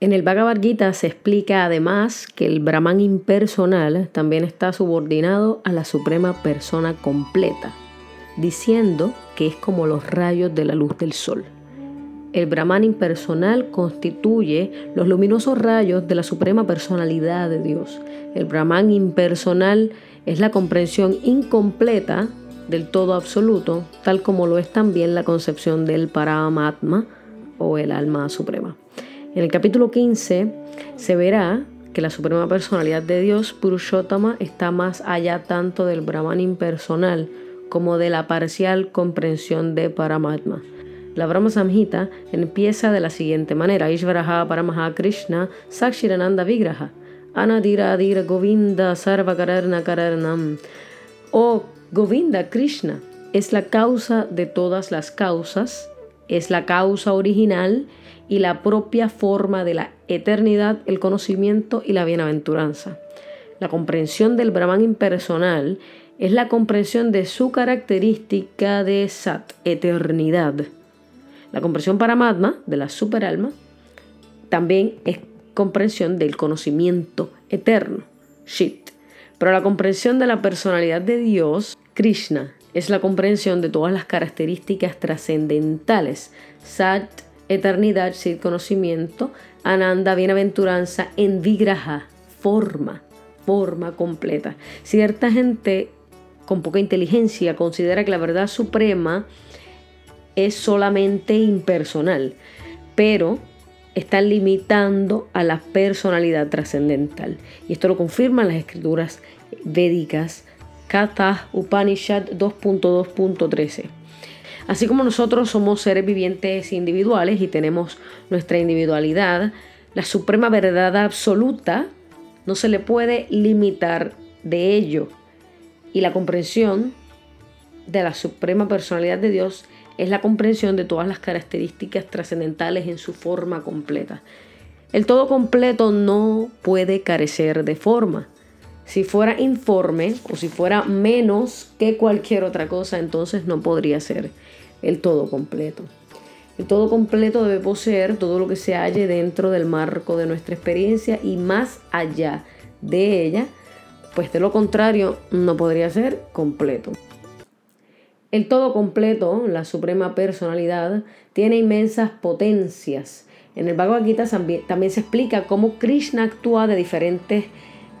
En el Bhagavad Gita se explica además que el Brahman impersonal también está subordinado a la suprema persona completa, diciendo que es como los rayos de la luz del sol. El Brahman impersonal constituye los luminosos rayos de la suprema personalidad de Dios. El Brahman impersonal es la comprensión incompleta del todo absoluto, tal como lo es también la concepción del Paramatma o el alma suprema. En el capítulo 15 se verá que la suprema personalidad de Dios, Purushottama, está más allá tanto del Brahman impersonal como de la parcial comprensión de Paramatma. La Brahma Samhita empieza de la siguiente manera: Ishvaraha Paramaha Krishna Sakshirananda Vigraha Anadira Adira Govinda Sarvakararna Kararnam. Oh Govinda Krishna es la causa de todas las causas, es la causa original y la propia forma de la eternidad, el conocimiento y la bienaventuranza. La comprensión del Brahman impersonal es la comprensión de su característica de Sat, eternidad. La comprensión Paramatma, de la superalma, también es comprensión del conocimiento eterno, Shit. Pero la comprensión de la personalidad de Dios, Krishna, es la comprensión de todas las características trascendentales, Sat, eternidad, sin conocimiento, ananda, bienaventuranza, en vigraha, forma, forma completa. Cierta gente con poca inteligencia considera que la verdad suprema es solamente impersonal, pero están limitando a la personalidad trascendental. Y esto lo confirman las escrituras védicas Kata Upanishad 2.2.13. Así como nosotros somos seres vivientes individuales y tenemos nuestra individualidad, la suprema verdad absoluta no se le puede limitar de ello. Y la comprensión de la suprema personalidad de Dios es la comprensión de todas las características trascendentales en su forma completa. El todo completo no puede carecer de forma. Si fuera informe o si fuera menos que cualquier otra cosa, entonces no podría ser el todo completo. El todo completo debe poseer todo lo que se halle dentro del marco de nuestra experiencia y más allá de ella, pues de lo contrario no podría ser completo. El todo completo, la suprema personalidad, tiene inmensas potencias. En el Bhagavad Gita también, se explica cómo Krishna actúa de diferentes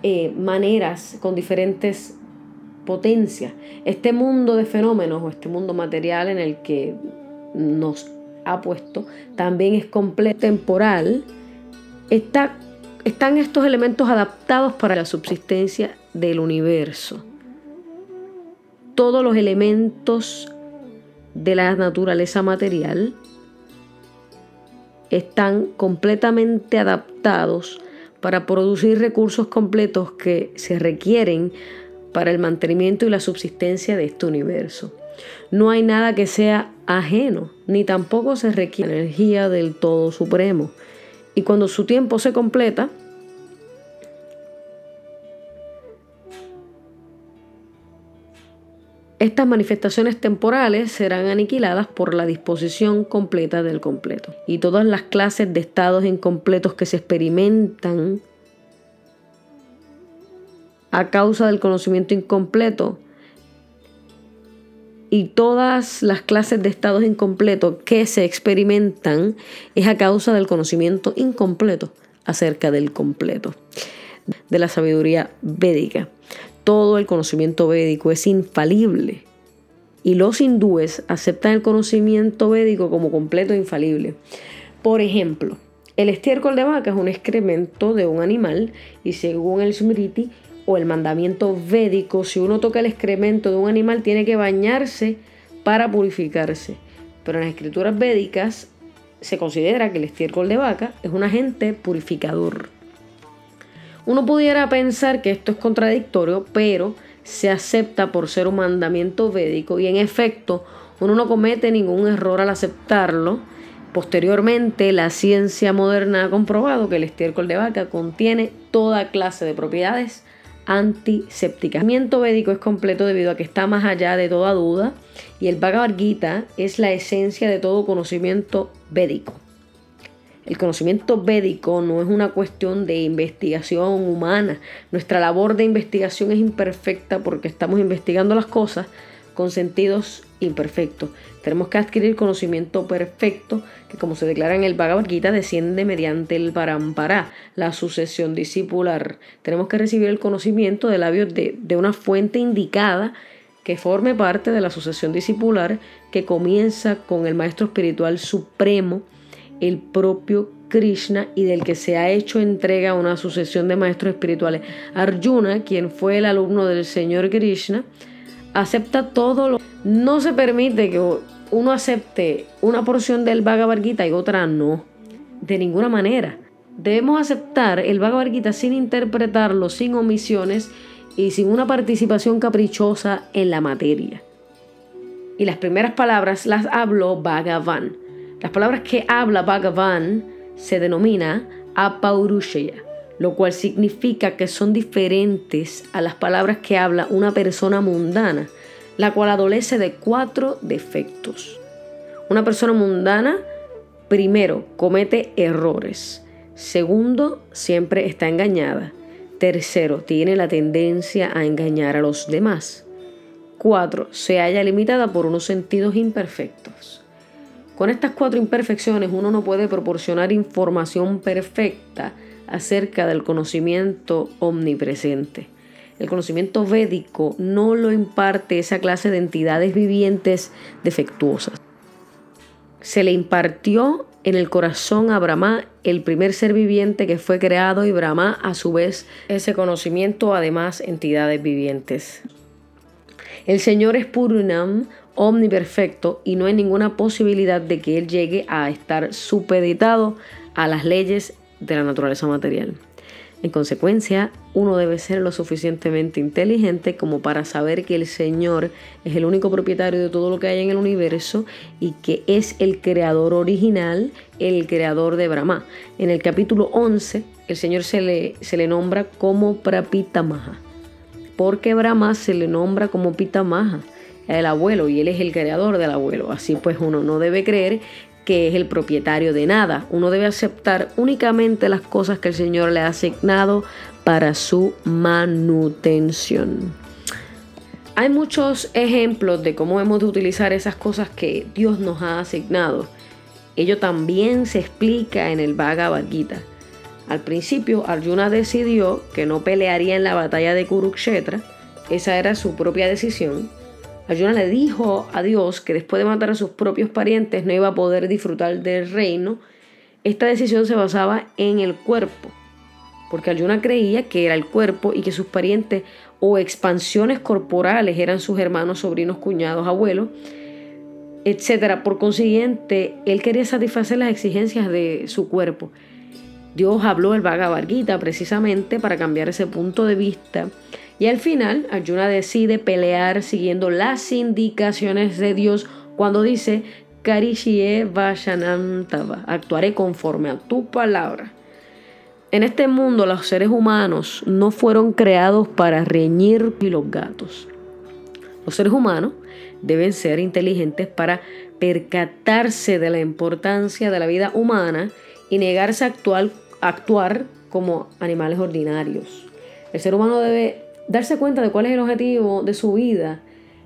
eh, maneras, con diferentes potencia. Este mundo de fenómenos o este mundo material en el que nos ha puesto también es completo temporal. Está, están estos elementos adaptados para la subsistencia del universo. Todos los elementos de la naturaleza material están completamente adaptados para producir recursos completos que se requieren para el mantenimiento y la subsistencia de este universo. No hay nada que sea ajeno, ni tampoco se requiere energía del todo supremo. Y cuando su tiempo se completa, estas manifestaciones temporales serán aniquiladas por la disposición completa del completo. Y todas las clases de estados incompletos que se experimentan a causa del conocimiento incompleto y todas las clases de estados incompletos que se experimentan es a causa del conocimiento incompleto acerca del completo, de la sabiduría védica. Todo el conocimiento védico es infalible y los hindúes aceptan el conocimiento védico como completo e infalible. Por ejemplo, el estiércol de vaca es un excremento de un animal y según el Smriti o el mandamiento védico, si uno toca el excremento de un animal tiene que bañarse para purificarse. Pero en las escrituras védicas se considera que el estiércol de vaca es un agente purificador. Uno pudiera pensar que esto es contradictorio, pero se acepta por ser un mandamiento védico y en efecto uno no comete ningún error al aceptarlo. Posteriormente, la ciencia moderna ha comprobado que el estiércol de vaca contiene toda clase de propiedades antiséptica. El conocimiento védico es completo debido a que está más allá de toda duda y el Bhagavad Gita es la esencia de todo conocimiento védico. El conocimiento védico no es una cuestión de investigación humana. Nuestra labor de investigación es imperfecta porque estamos investigando las cosas con sentidos imperfectos. Tenemos que adquirir conocimiento perfecto que como se declara en el Bhagavad Gita desciende mediante el parampara, la sucesión discipular. Tenemos que recibir el conocimiento de labios de, de una fuente indicada que forme parte de la sucesión discipular que comienza con el Maestro Espiritual Supremo el propio Krishna y del que se ha hecho entrega a una sucesión de maestros espirituales. Arjuna, quien fue el alumno del Señor Krishna, acepta todo lo... No se permite que uno acepte una porción del Bhagavad Gita y otra no. De ninguna manera. Debemos aceptar el Bhagavad Gita sin interpretarlo, sin omisiones y sin una participación caprichosa en la materia. Y las primeras palabras las habló Bhagavan las palabras que habla Bhagavan se denomina apaurushaya, lo cual significa que son diferentes a las palabras que habla una persona mundana, la cual adolece de cuatro defectos. Una persona mundana, primero, comete errores. Segundo, siempre está engañada. Tercero, tiene la tendencia a engañar a los demás. Cuatro, se halla limitada por unos sentidos imperfectos. Con estas cuatro imperfecciones uno no puede proporcionar información perfecta acerca del conocimiento omnipresente. El conocimiento védico no lo imparte esa clase de entidades vivientes defectuosas. Se le impartió en el corazón a Brahma, el primer ser viviente que fue creado, y Brahma, a su vez, ese conocimiento, además, entidades vivientes. El Señor es omniperfecto y no hay ninguna posibilidad de que él llegue a estar supeditado a las leyes de la naturaleza material. En consecuencia, uno debe ser lo suficientemente inteligente como para saber que el Señor es el único propietario de todo lo que hay en el universo y que es el creador original, el creador de Brahma. En el capítulo 11, el Señor se le, se le nombra como Prapitamaha, porque Brahma se le nombra como Pitamaha el abuelo y él es el creador del abuelo. Así pues uno no debe creer que es el propietario de nada. Uno debe aceptar únicamente las cosas que el Señor le ha asignado para su manutención. Hay muchos ejemplos de cómo hemos de utilizar esas cosas que Dios nos ha asignado. Ello también se explica en el Bhagavad Gita. Al principio, Arjuna decidió que no pelearía en la batalla de Kurukshetra. Esa era su propia decisión. Arjuna le dijo a Dios que después de matar a sus propios parientes no iba a poder disfrutar del reino. Esta decisión se basaba en el cuerpo, porque Arjuna creía que era el cuerpo y que sus parientes o expansiones corporales eran sus hermanos, sobrinos, cuñados, abuelos, etc. Por consiguiente, él quería satisfacer las exigencias de su cuerpo. Dios habló el Bhagavad Gita precisamente para cambiar ese punto de vista y al final, Arjuna decide pelear siguiendo las indicaciones de Dios cuando dice, Karishie Vashanantava, actuaré conforme a tu palabra. En este mundo los seres humanos no fueron creados para reñir y los gatos. Los seres humanos deben ser inteligentes para percatarse de la importancia de la vida humana y negarse a actuar, a actuar como animales ordinarios. El ser humano debe darse cuenta de cuál es el objetivo de su vida.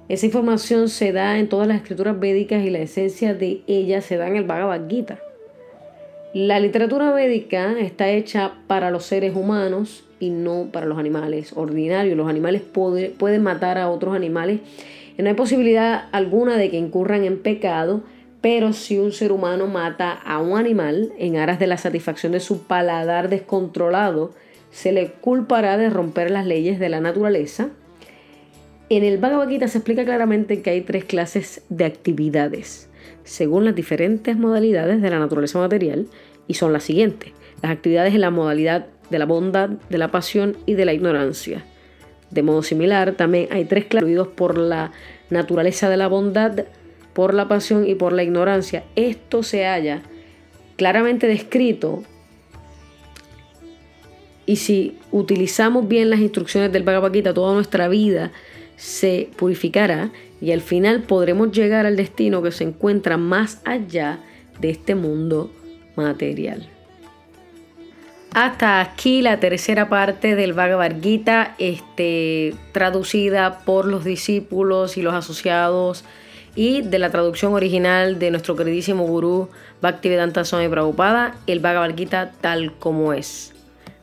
Esa información se da en todas las escrituras védicas y la esencia de ella se da en el Bhagavad Gita. La literatura védica está hecha para los seres humanos y no para los animales ordinarios. Los animales pueden matar a otros animales no hay posibilidad alguna de que incurran en pecado, pero si un ser humano mata a un animal en aras de la satisfacción de su paladar descontrolado, se le culpará de romper las leyes de la naturaleza. En el Bhagavad Gita se explica claramente que hay tres clases de actividades, según las diferentes modalidades de la naturaleza material, y son las siguientes. Las actividades en la modalidad de la bondad, de la pasión y de la ignorancia. De modo similar, también hay tres clases por la naturaleza de la bondad, por la pasión y por la ignorancia. Esto se halla claramente descrito y si utilizamos bien las instrucciones del Bhagavad Gita, toda nuestra vida se purificará y al final podremos llegar al destino que se encuentra más allá de este mundo material. Hasta aquí la tercera parte del Bhagavad Gita, este, traducida por los discípulos y los asociados y de la traducción original de nuestro queridísimo gurú Bhaktivedanta Swami Prabhupada, el Bhagavad Gita tal como es.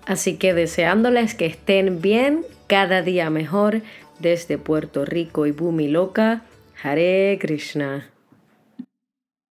Así que deseándoles que estén bien, cada día mejor, desde Puerto Rico y Bumi Loca, Hare Krishna.